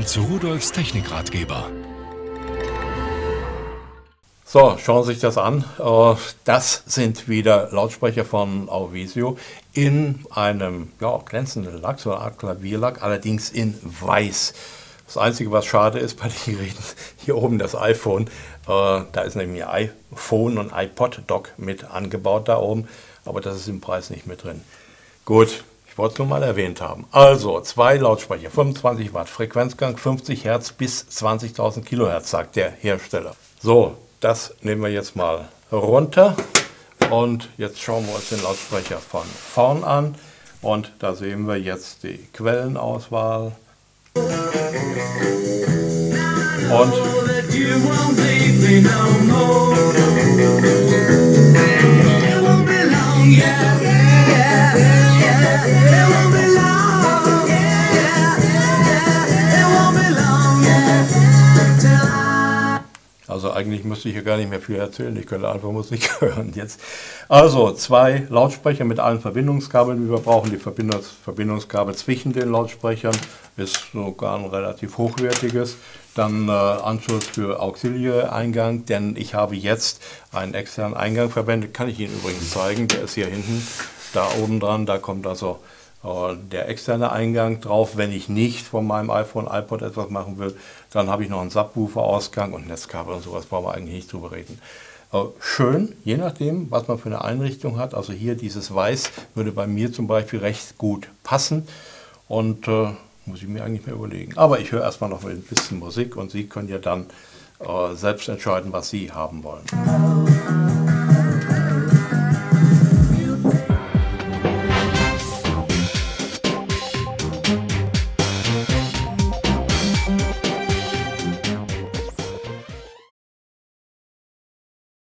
willkommen zu Rudolfs Technikratgeber. So, schauen Sie sich das an. Äh, das sind wieder Lautsprecher von Auvisio in einem ja, glänzenden Lack, so eine Art Klavierlack, allerdings in weiß. Das Einzige, was schade ist bei den Geräten, hier oben das iPhone, äh, da ist nämlich iPhone und iPod-Dock mit angebaut da oben, aber das ist im Preis nicht mit drin. Gut, nur mal erwähnt haben. Also, zwei Lautsprecher, 25 Watt, Frequenzgang 50 Hertz bis 20.000 Kilohertz, sagt der Hersteller. So, das nehmen wir jetzt mal runter und jetzt schauen wir uns den Lautsprecher von vorn an und da sehen wir jetzt die Quellenauswahl. Und Also eigentlich müsste ich hier gar nicht mehr viel erzählen, ich könnte einfach Musik hören jetzt. Also zwei Lautsprecher mit allen Verbindungskabeln, die wir brauchen. Die Verbindungs Verbindungskabel zwischen den Lautsprechern ist sogar ein relativ hochwertiges. Dann äh, Anschluss für Auxiliary-Eingang, denn ich habe jetzt einen externen Eingang verwendet. Kann ich Ihnen übrigens zeigen, der ist hier hinten, da oben dran. Da kommt also der externe Eingang drauf. Wenn ich nicht von meinem iPhone, iPod etwas machen will, dann habe ich noch einen Subwoofer-Ausgang und Netzkabel und sowas, brauchen wir eigentlich nicht drüber reden. Äh, schön, je nachdem, was man für eine Einrichtung hat. Also hier dieses Weiß würde bei mir zum Beispiel recht gut passen und äh, muss ich mir eigentlich mehr überlegen. Aber ich höre erstmal noch ein bisschen Musik und Sie können ja dann äh, selbst entscheiden, was Sie haben wollen.